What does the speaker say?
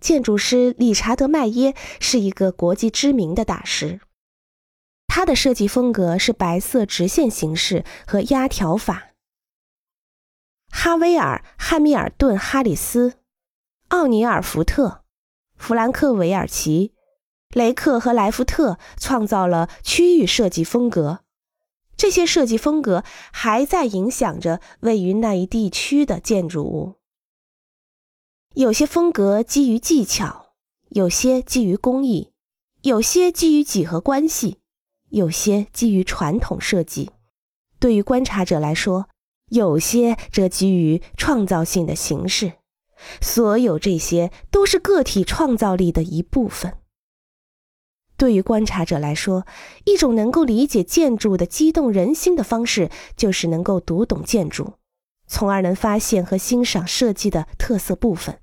建筑师理查德·麦耶是一个国际知名的大师。他的设计风格是白色直线形式和压条法。哈维尔·汉密尔顿·哈里斯、奥尼尔·福特、弗兰克·韦尔奇、雷克和莱福特创造了区域设计风格。这些设计风格还在影响着位于那一地区的建筑物。有些风格基于技巧，有些基于工艺，有些基于几何关系。有些基于传统设计，对于观察者来说，有些则基于创造性的形式。所有这些都是个体创造力的一部分。对于观察者来说，一种能够理解建筑的激动人心的方式，就是能够读懂建筑，从而能发现和欣赏设计的特色部分。